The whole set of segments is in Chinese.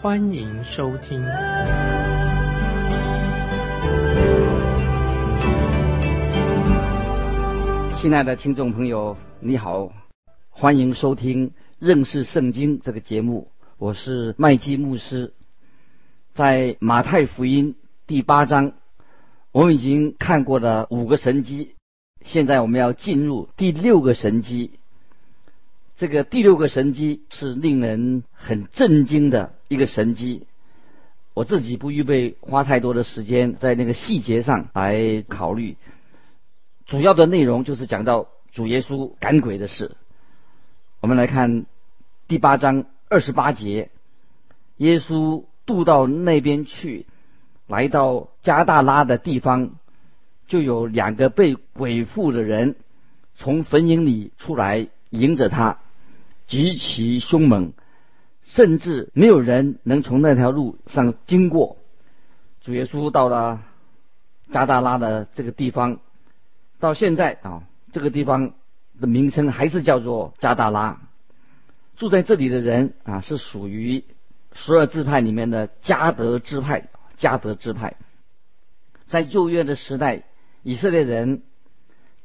欢迎收听。亲爱的听众朋友，你好，欢迎收听。认识圣经这个节目，我是麦基牧师。在马太福音第八章，我们已经看过了五个神迹，现在我们要进入第六个神迹。这个第六个神迹是令人很震惊的一个神机。我自己不预备花太多的时间在那个细节上来考虑，主要的内容就是讲到主耶稣赶鬼的事。我们来看第八章二十八节，耶稣渡到那边去，来到加大拉的地方，就有两个被鬼附的人从坟茔里出来迎着他，极其凶猛，甚至没有人能从那条路上经过。主耶稣到了加大拉的这个地方，到现在啊，这个地方。的名称还是叫做加大拉。住在这里的人啊，是属于十二支派里面的加德支派。加德支派在旧约的时代，以色列人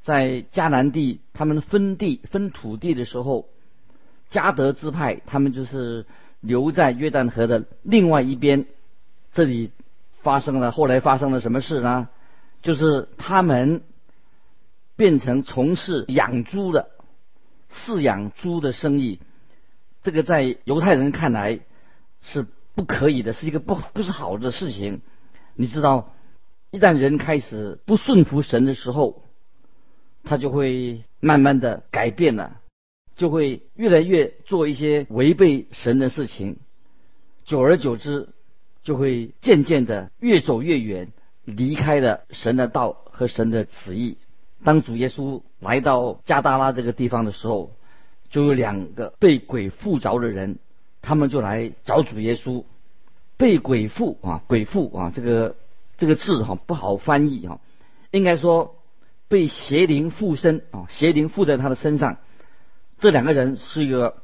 在迦南地他们分地分土地的时候，加德支派他们就是留在约旦河的另外一边。这里发生了后来发生了什么事呢？就是他们。变成从事养猪的饲养猪的生意，这个在犹太人看来是不可以的，是一个不不是好的事情。你知道，一旦人开始不顺服神的时候，他就会慢慢的改变了，就会越来越做一些违背神的事情。久而久之，就会渐渐的越走越远，离开了神的道和神的旨意。当主耶稣来到加达拉这个地方的时候，就有两个被鬼附着的人，他们就来找主耶稣。被鬼附啊，鬼附啊，这个这个字哈不好翻译哈，应该说被邪灵附身啊，邪灵附在他的身上。这两个人是一个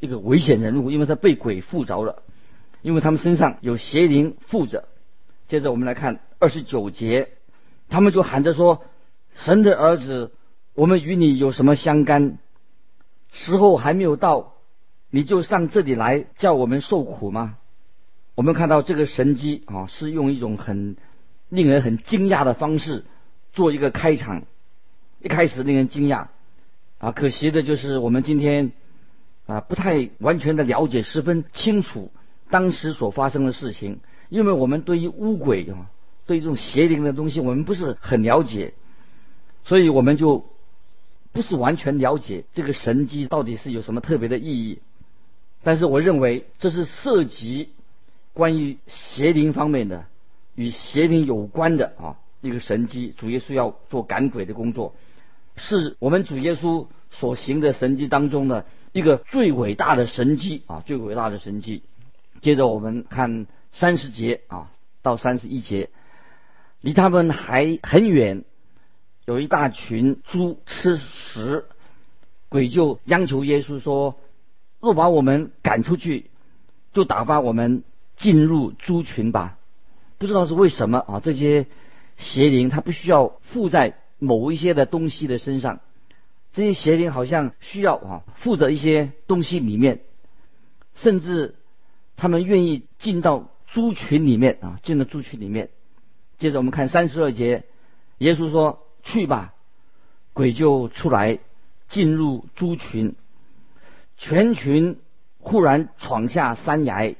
一个危险人物，因为他被鬼附着了，因为他们身上有邪灵附着。接着我们来看二十九节，他们就喊着说。神的儿子，我们与你有什么相干？时候还没有到，你就上这里来叫我们受苦吗？我们看到这个神机啊，是用一种很令人很惊讶的方式做一个开场。一开始令人惊讶啊，可惜的就是我们今天啊不太完全的了解，十分清楚当时所发生的事情，因为我们对于巫鬼啊，对于这种邪灵的东西，我们不是很了解。所以我们就不是完全了解这个神机到底是有什么特别的意义，但是我认为这是涉及关于邪灵方面的，与邪灵有关的啊一个神机。主耶稣要做赶鬼的工作，是我们主耶稣所行的神迹当中的一个最伟大的神迹啊，最伟大的神迹。接着我们看三十节啊到三十一节，离他们还很远。有一大群猪吃食，鬼就央求耶稣说：“若把我们赶出去，就打发我们进入猪群吧。”不知道是为什么啊？这些邪灵它不需要附在某一些的东西的身上，这些邪灵好像需要啊附着一些东西里面，甚至他们愿意进到猪群里面啊，进了猪群里面。接着我们看三十二节，耶稣说。去吧，鬼就出来，进入猪群，全群忽然闯下山崖，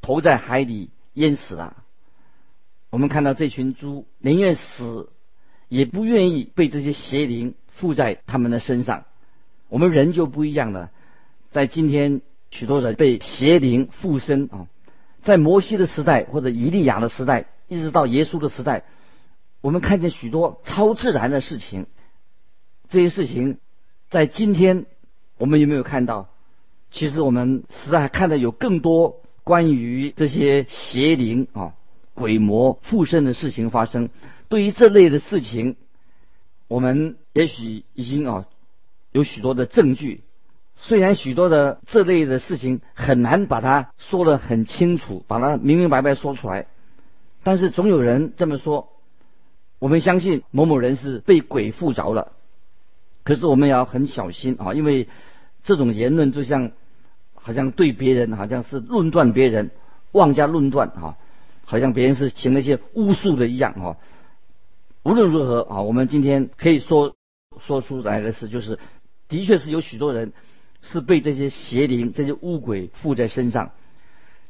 投在海里淹死了。我们看到这群猪宁愿死，也不愿意被这些邪灵附在他们的身上。我们人就不一样了，在今天许多人被邪灵附身啊，在摩西的时代或者以利亚的时代，一直到耶稣的时代，我们看见许多超自然的事情。这些事情在今天我们有没有看到？其实我们实在看到有更多关于这些邪灵啊、鬼魔附身的事情发生。对于这类的事情，我们也许已经啊有许多的证据。虽然许多的这类的事情很难把它说得很清楚，把它明明白白说出来，但是总有人这么说。我们相信某某人是被鬼附着了，可是我们也要很小心啊，因为这种言论就像好像对别人好像是论断别人，妄加论断啊，好像别人是行了一些巫术的一样啊。无论如何啊，我们今天可以说说出来的是，就是的确是有许多人。是被这些邪灵、这些巫鬼附在身上。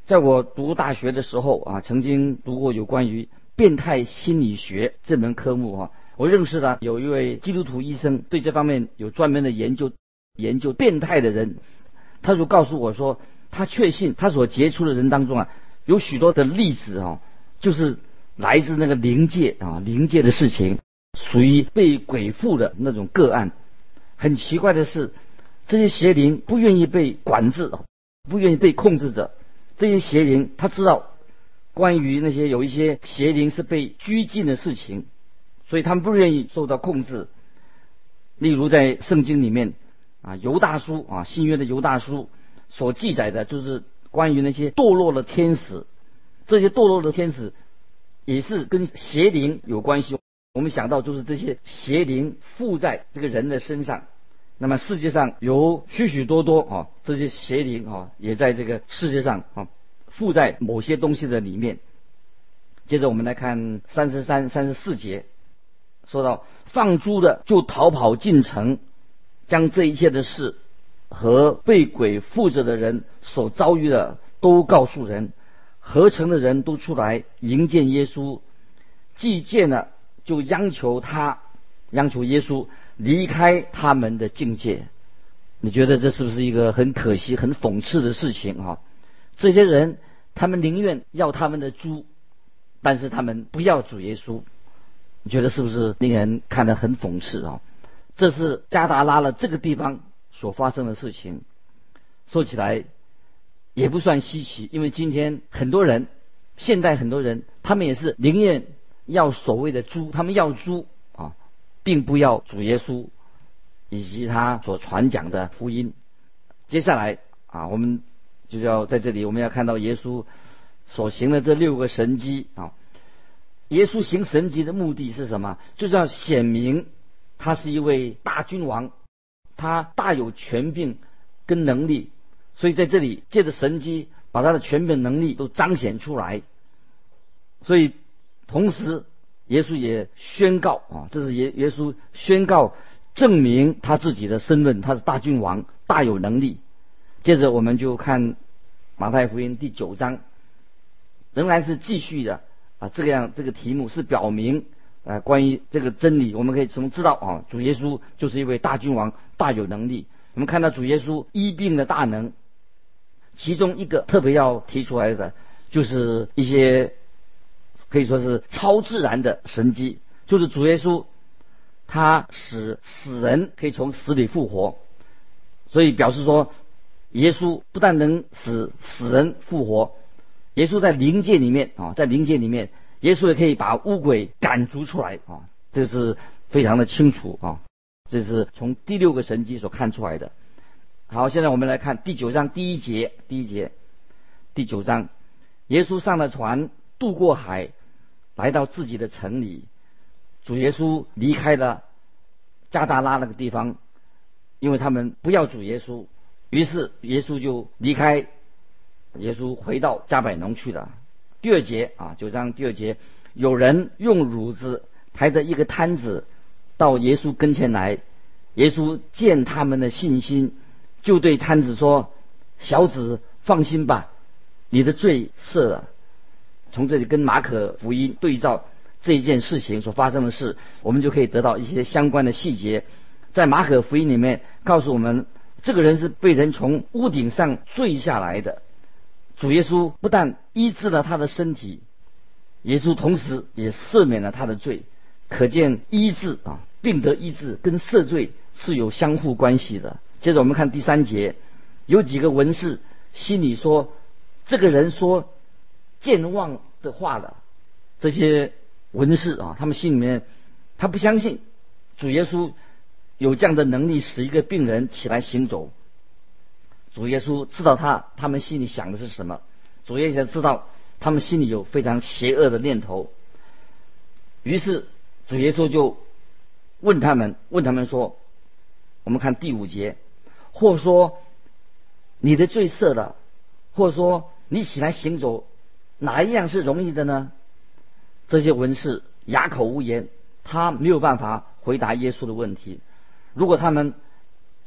在我读大学的时候啊，曾经读过有关于变态心理学这门科目啊。我认识的有一位基督徒医生，对这方面有专门的研究，研究变态的人。他就告诉我说，他确信他所接触的人当中啊，有许多的例子啊，就是来自那个灵界啊，灵界的事情，属于被鬼附的那种个案。很奇怪的是。这些邪灵不愿意被管制，不愿意被控制着。这些邪灵他知道关于那些有一些邪灵是被拘禁的事情，所以他们不愿意受到控制。例如在圣经里面啊，犹大书啊，新约的犹大书所记载的就是关于那些堕落的天使。这些堕落的天使也是跟邪灵有关系。我们想到就是这些邪灵附在这个人的身上。那么世界上有许许多多啊，这些邪灵啊，也在这个世界上啊，附在某些东西的里面。接着我们来看三十三、三十四节，说到放猪的就逃跑进城，将这一切的事和被鬼附着的人所遭遇的都告诉人，合成的人都出来迎接耶稣，既见了就央求他，央求耶稣。离开他们的境界，你觉得这是不是一个很可惜、很讽刺的事情啊？这些人，他们宁愿要他们的猪，但是他们不要主耶稣，你觉得是不是令人看得很讽刺啊？这是加达拉了这个地方所发生的事情，说起来也不算稀奇，因为今天很多人，现代很多人，他们也是宁愿要所谓的猪，他们要猪啊。并不要主耶稣以及他所传讲的福音。接下来啊，我们就要在这里，我们要看到耶稣所行的这六个神迹啊。耶稣行神迹的目的是什么？就是要显明他是一位大君王，他大有权柄跟能力。所以在这里借着神迹，把他的权柄能力都彰显出来。所以同时。耶稣也宣告啊，这是耶耶稣宣告证明他自己的身份，他是大君王，大有能力。接着我们就看马太福音第九章，仍然是继续的啊，这个样这个题目是表明啊关于这个真理，我们可以从知道啊，主耶稣就是一位大君王，大有能力。我们看到主耶稣医病的大能，其中一个特别要提出来的，就是一些。可以说是超自然的神迹，就是主耶稣，他使死人可以从死里复活，所以表示说，耶稣不但能使死人复活，耶稣在灵界里面啊，在灵界里面，耶稣也可以把乌鬼赶逐出来啊，这是非常的清楚啊，这是从第六个神迹所看出来的。好，现在我们来看第九章第一节，第一节，第九章，耶稣上了船，渡过海。来到自己的城里，主耶稣离开了加达拉那个地方，因为他们不要主耶稣，于是耶稣就离开，耶稣回到加百农去了。第二节啊，九章第二节，有人用褥子抬着一个摊子到耶稣跟前来，耶稣见他们的信心，就对摊子说：“小子，放心吧，你的罪赦了。”从这里跟马可福音对照这一件事情所发生的事，我们就可以得到一些相关的细节。在马可福音里面告诉我们，这个人是被人从屋顶上坠下来的，主耶稣不但医治了他的身体，耶稣同时也赦免了他的罪。可见医治啊，病得医治跟赦罪是有相互关系的。接着我们看第三节，有几个文士心里说，这个人说健忘的话了。这些文士啊，他们心里面他不相信主耶稣有这样的能力使一个病人起来行走。主耶稣知道他他们心里想的是什么，主耶稣知道他们心里有非常邪恶的念头。于是主耶稣就问他们，问他们说：“我们看第五节，或说你的罪赦了，或者说你起来行走，哪一样是容易的呢？”这些文士哑口无言，他没有办法回答耶稣的问题。如果他们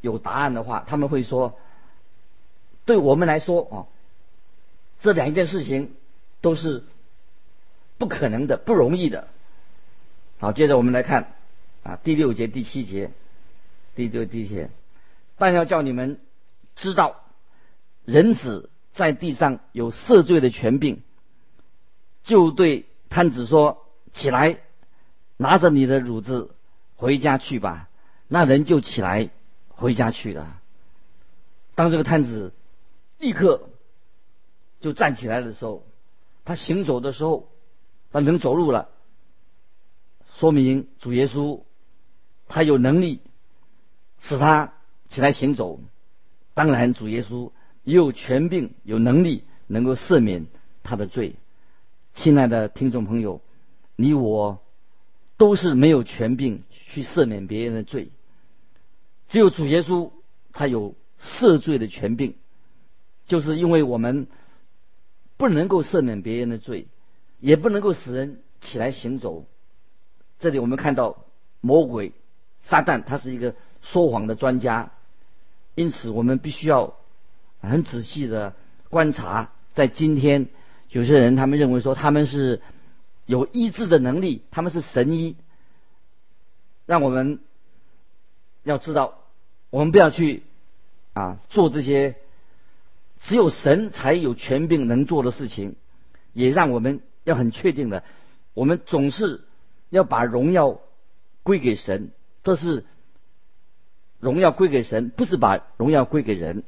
有答案的话，他们会说。对我们来说啊，这两件事情都是不可能的、不容易的。好，接着我们来看啊，第六节、第七节，第六、第七节，但要叫你们知道，人子在地上有赦罪的权柄，就对摊子说：“起来，拿着你的褥子回家去吧。”那人就起来回家去了。当这个摊子。立刻就站起来的时候，他行走的时候，他能走路了，说明主耶稣他有能力使他起来行走。当然，主耶稣也有权柄、有能力能够赦免他的罪。亲爱的听众朋友，你我都是没有权柄去赦免别人的罪，只有主耶稣他有赦罪的权柄。就是因为我们不能够赦免别人的罪，也不能够使人起来行走。这里我们看到魔鬼撒旦，他是一个说谎的专家，因此我们必须要很仔细的观察。在今天，有些人他们认为说他们是有医治的能力，他们是神医，让我们要知道，我们不要去啊做这些。只有神才有权柄能做的事情，也让我们要很确定的，我们总是要把荣耀归给神，这是荣耀归给神，不是把荣耀归给人。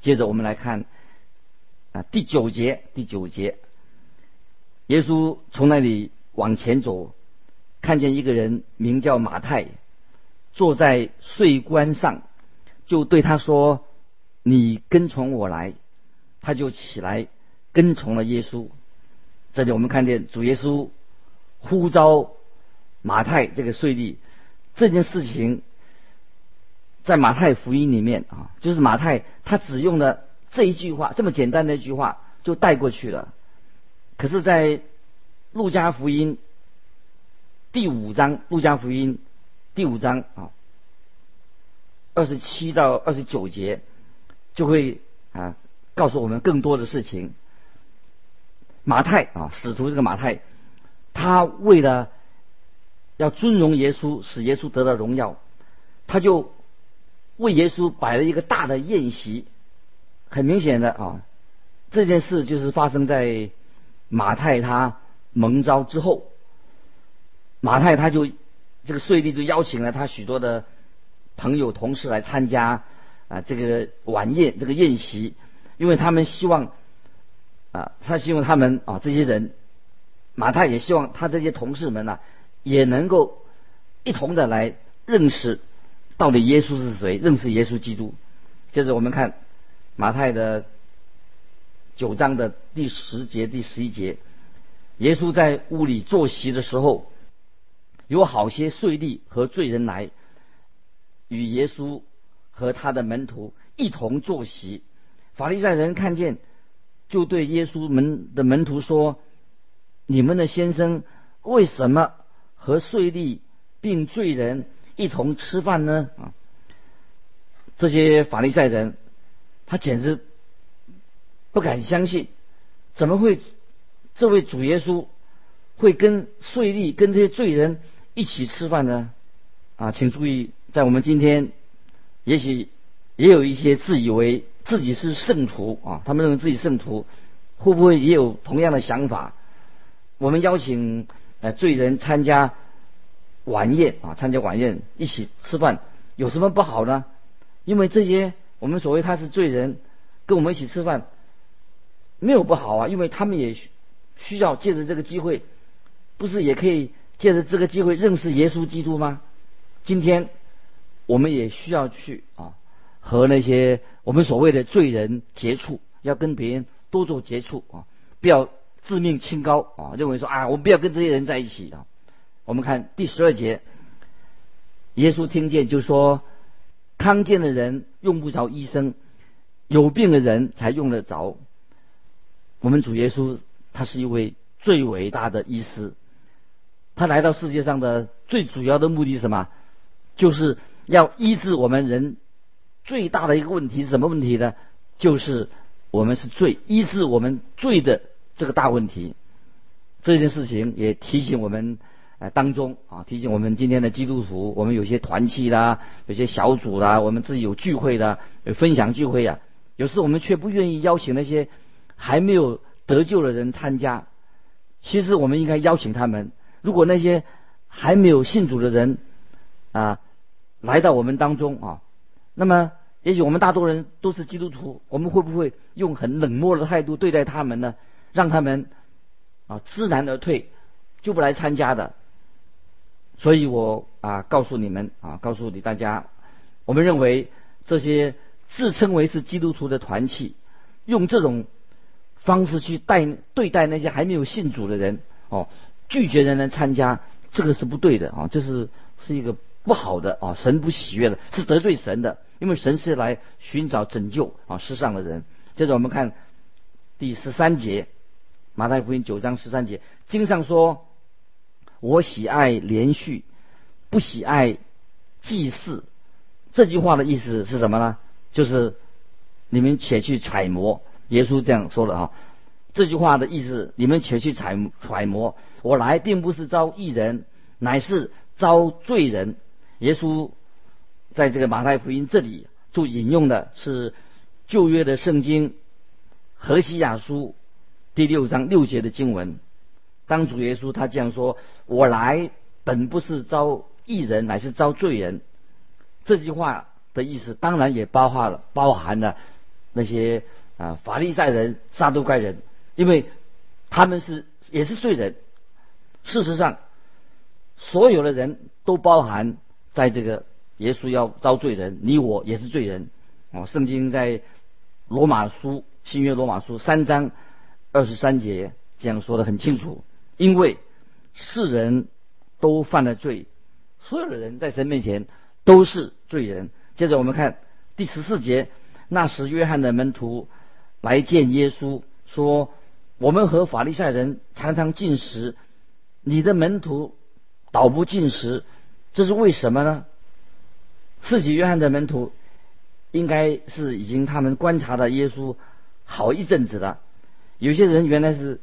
接着我们来看啊第九节，第九节，耶稣从那里往前走，看见一个人名叫马太，坐在税关上，就对他说。你跟从我来，他就起来跟从了耶稣。这里我们看见主耶稣呼召马太这个税吏，这件事情在马太福音里面啊，就是马太他只用了这一句话，这么简单的一句话就带过去了。可是，在路加福音第五章，路加福音第五章啊，二十七到二十九节。就会啊告诉我们更多的事情。马太啊，使徒这个马太，他为了要尊荣耶稣，使耶稣得到荣耀，他就为耶稣摆了一个大的宴席。很明显的啊，这件事就是发生在马太他蒙召之后。马太他就这个税吏就邀请了他许多的朋友同事来参加。啊，这个晚宴，这个宴席，因为他们希望，啊，他希望他们啊，这些人，马太也希望他这些同事们呢，也能够一同的来认识到底耶稣是谁，认识耶稣基督。接着我们看马太的九章的第十节、第十一节，耶稣在屋里坐席的时候，有好些税吏和罪人来与耶稣。和他的门徒一同坐席，法利赛人看见，就对耶稣门的门徒说：“你们的先生为什么和税吏并罪人一同吃饭呢？”啊，这些法利赛人，他简直不敢相信，怎么会这位主耶稣会跟税吏、跟这些罪人一起吃饭呢？啊，请注意，在我们今天。也许也有一些自以为自己是圣徒啊，他们认为自己圣徒，会不会也有同样的想法？我们邀请呃罪人参加晚宴啊，参加晚宴一起吃饭，有什么不好呢？因为这些我们所谓他是罪人，跟我们一起吃饭没有不好啊，因为他们也需要借着这个机会，不是也可以借着这个机会认识耶稣基督吗？今天我们也需要去啊，和那些我们所谓的罪人接触，要跟别人多做接触啊，不要。自命清高啊，认为说啊，我不要跟这些人在一起啊。我们看第十二节，耶稣听见就说：康健的人用不着医生，有病的人才用得着。我们主耶稣他是一位最伟大的医师，他来到世界上的最主要的目的是什么？就是要医治我们人最大的一个问题是什么问题呢？就是我们是罪，医治我们罪的。这个大问题，这件事情也提醒我们，呃，当中啊，提醒我们今天的基督徒，我们有些团契啦，有些小组啦，我们自己有聚会的，有分享聚会啊，有时我们却不愿意邀请那些还没有得救的人参加。其实我们应该邀请他们。如果那些还没有信主的人啊来到我们当中啊，那么也许我们大多人都是基督徒，我们会不会用很冷漠的态度对待他们呢？让他们啊知难而退，就不来参加的。所以我啊告诉你们啊，告诉你大家，我们认为这些自称为是基督徒的团体，用这种方式去待对待那些还没有信主的人哦，拒绝人来参加，这个是不对的啊，这是是一个不好的啊，神不喜悦的，是得罪神的，因为神是来寻找拯救啊世上的人。接着我们看第十三节。马太福音九章十三节，经上说：“我喜爱连续，不喜爱祭祀。”这句话的意思是什么呢？就是你们且去揣摩，耶稣这样说的啊。这句话的意思，你们且去揣揣摩。我来并不是招义人，乃是招罪人。耶稣在这个马太福音这里就引用的是旧约的圣经何西亚书。第六章六节的经文，当主耶稣他这样说：“我来本不是招义人，乃是招罪人。”这句话的意思当然也包含了包含了那些啊法利赛人、撒都该人，因为他们是也是罪人。事实上，所有的人都包含在这个耶稣要招罪人，你我也是罪人。哦，圣经在罗马书新约罗马书三章。二十三节这样说的很清楚，因为世人都犯了罪，所有的人在神面前都是罪人。接着我们看第十四节，那时约翰的门徒来见耶稣，说：“我们和法利赛人常常进食，你的门徒倒不进食，这是为什么呢？”自己约翰的门徒应该是已经他们观察了耶稣好一阵子了。有些人原来是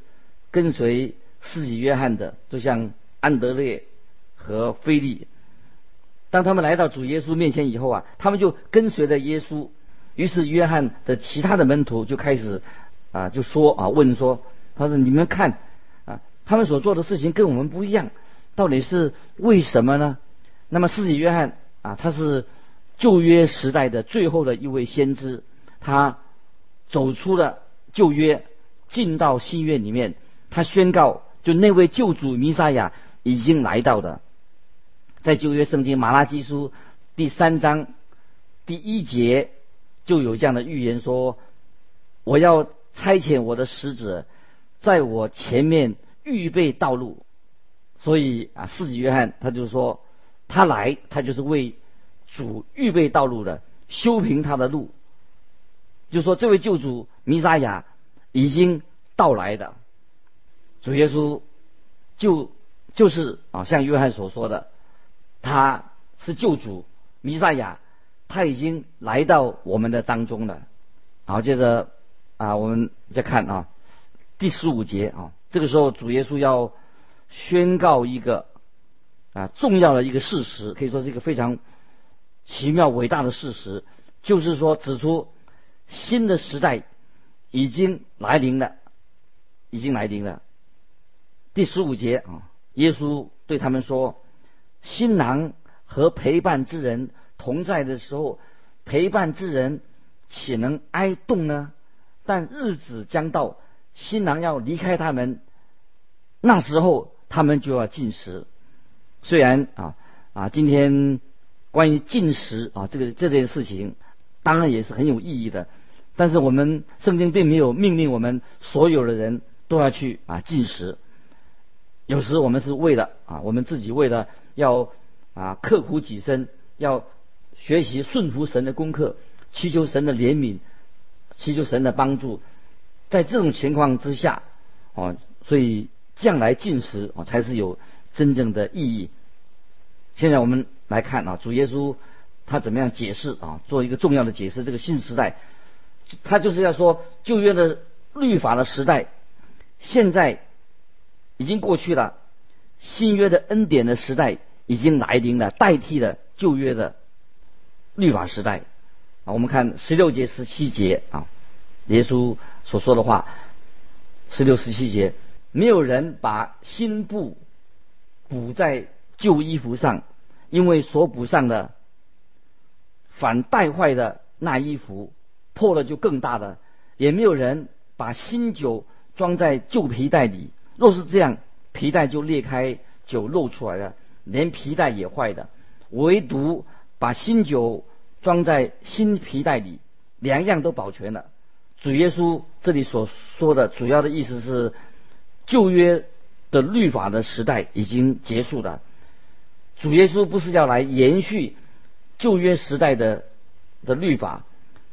跟随司己约翰的，就像安德烈和菲利。当他们来到主耶稣面前以后啊，他们就跟随着耶稣。于是约翰的其他的门徒就开始啊，就说啊，问说，他说：“你们看啊，他们所做的事情跟我们不一样，到底是为什么呢？”那么司己约翰啊，他是旧约时代的最后的一位先知，他走出了旧约。进到新约里面，他宣告，就那位救主弥撒亚已经来到的，在旧约圣经马拉基书第三章第一节就有这样的预言说：“我要差遣我的使者，在我前面预备道路。”所以啊，四子约翰他就说，他来，他就是为主预备道路的，修平他的路。就说这位救主弥撒亚。已经到来的主耶稣，就就是啊，像约翰所说的，他是救主弥赛亚，他已经来到我们的当中了。好，接着啊，我们再看啊，第十五节啊，这个时候主耶稣要宣告一个啊重要的一个事实，可以说是一个非常奇妙伟大的事实，就是说指出新的时代已经来临了，已经来临了。第十五节啊，耶稣对他们说：“新郎和陪伴之人同在的时候，陪伴之人岂能哀动呢？但日子将到，新郎要离开他们，那时候他们就要进食。虽然啊啊，今天关于进食啊这个这件事情，当然也是很有意义的。但是我们圣经并没有命令我们所有的人都要去啊进食。有时我们是为了啊，我们自己为了要啊刻苦己身，要学习顺服神的功课，祈求神的怜悯，祈求神的帮助。在这种情况之下，哦，所以将来进食哦才是有真正的意义。现在我们来看啊，主耶稣他怎么样解释啊？做一个重要的解释，这个新时代，他就是要说旧约的律法的时代，现在。已经过去了，新约的恩典的时代已经来临了，代替了旧约的律法时代。啊，我们看十六节、十七节啊，耶稣所说的话，十六、十七节，没有人把新布补在旧衣服上，因为所补上的反带坏的那衣服破了就更大的；也没有人把新酒装在旧皮袋里。若是这样，皮带就裂开，酒漏出来了，连皮带也坏的。唯独把新酒装在新皮带里，两样都保全了。主耶稣这里所说的主要的意思是，旧约的律法的时代已经结束了。主耶稣不是要来延续旧约时代的的律法，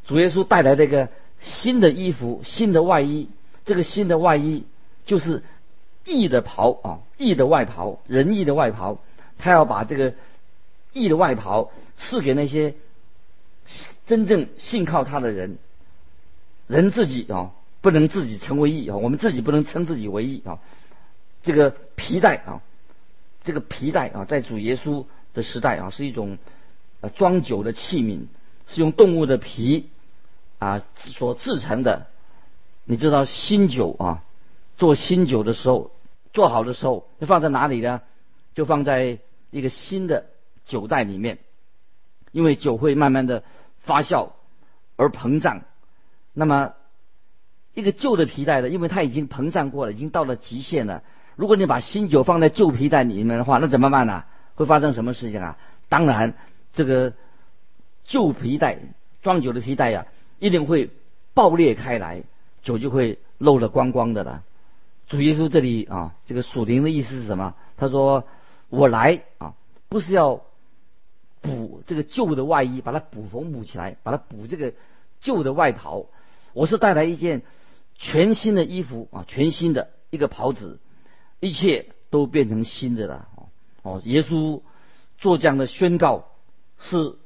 主耶稣带来这个新的衣服、新的外衣。这个新的外衣就是。义的袍啊，义的外袍，仁义的外袍，他要把这个义的外袍赐给那些真正信靠他的人。人自己啊，不能自己成为义啊，我们自己不能称自己为义啊。这个皮带啊，这个皮带啊，在主耶稣的时代啊，是一种呃装酒的器皿，是用动物的皮啊所制成的。你知道新酒啊？做新酒的时候，做好的时候，要放在哪里呢？就放在一个新的酒袋里面，因为酒会慢慢的发酵而膨胀。那么，一个旧的皮带的，因为它已经膨胀过了，已经到了极限了。如果你把新酒放在旧皮带里面的话，那怎么办呢？会发生什么事情啊？当然，这个旧皮带装酒的皮带呀，一定会爆裂开来，酒就会漏了光光的了。主耶稣这里啊，这个属灵的意思是什么？他说：“我来啊，不是要补这个旧的外衣，把它补缝补起来，把它补这个旧的外袍。我是带来一件全新的衣服啊，全新的一个袍子，一切都变成新的了。哦，耶稣做这样的宣告是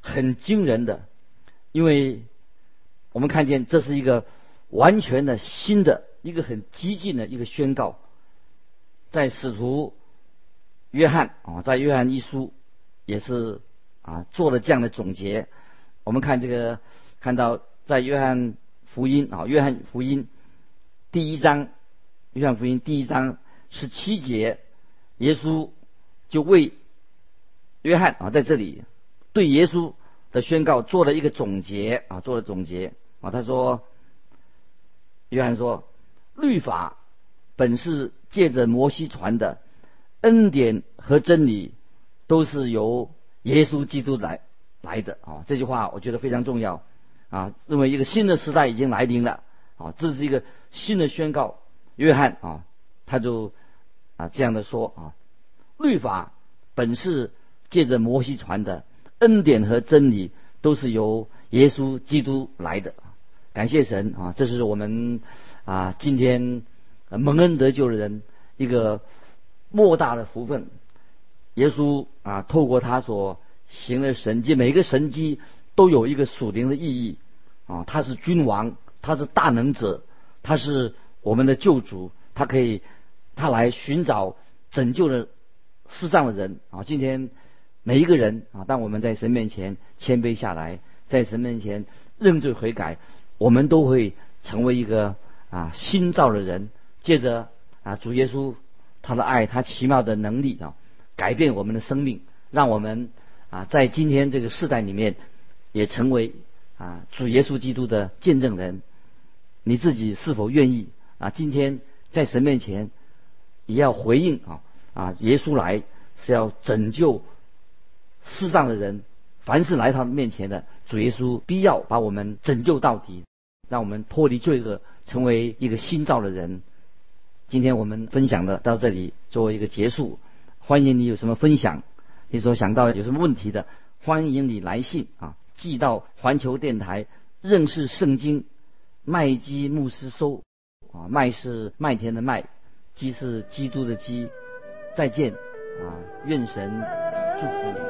很惊人的，因为我们看见这是一个完全的新的。”一个很激进的一个宣告，在使徒约翰啊，在约翰一书也是啊做了这样的总结。我们看这个，看到在约翰福音啊，约翰福音第一章，约翰福音第一章十七节，耶稣就为约翰啊在这里对耶稣的宣告做了一个总结啊，做了总结啊。他说，约翰说。律法本是借着摩西传的，恩典和真理都是由耶稣基督来来的啊！这句话我觉得非常重要啊！认为一个新的时代已经来临了啊！这是一个新的宣告。约翰啊，他就啊这样的说啊：律法本是借着摩西传的，恩典和真理都是由耶稣基督来的。感谢神啊！这是我们。啊，今天蒙恩得救的人一个莫大的福分。耶稣啊，透过他所行的神迹，每个神迹都有一个属灵的意义啊。他是君王，他是大能者，他是我们的救主，他可以他来寻找拯救的世上的人啊。今天每一个人啊，当我们在神面前谦卑下来，在神面前认罪悔改，我们都会成为一个啊新造的人。借着啊主耶稣他的爱，他奇妙的能力啊，改变我们的生命，让我们啊在今天这个时代里面也成为啊主耶稣基督的见证人。你自己是否愿意啊？今天在神面前也要回应啊啊！耶稣来是要拯救世上的人。凡是来他面前的主耶稣，必要把我们拯救到底，让我们脱离罪恶，成为一个新造的人。今天我们分享的到这里，作为一个结束。欢迎你有什么分享，你所想到有什么问题的，欢迎你来信啊，寄到环球电台认识圣经麦基牧师收啊，麦是麦田的麦，基是基督的基。再见啊，愿神祝福你。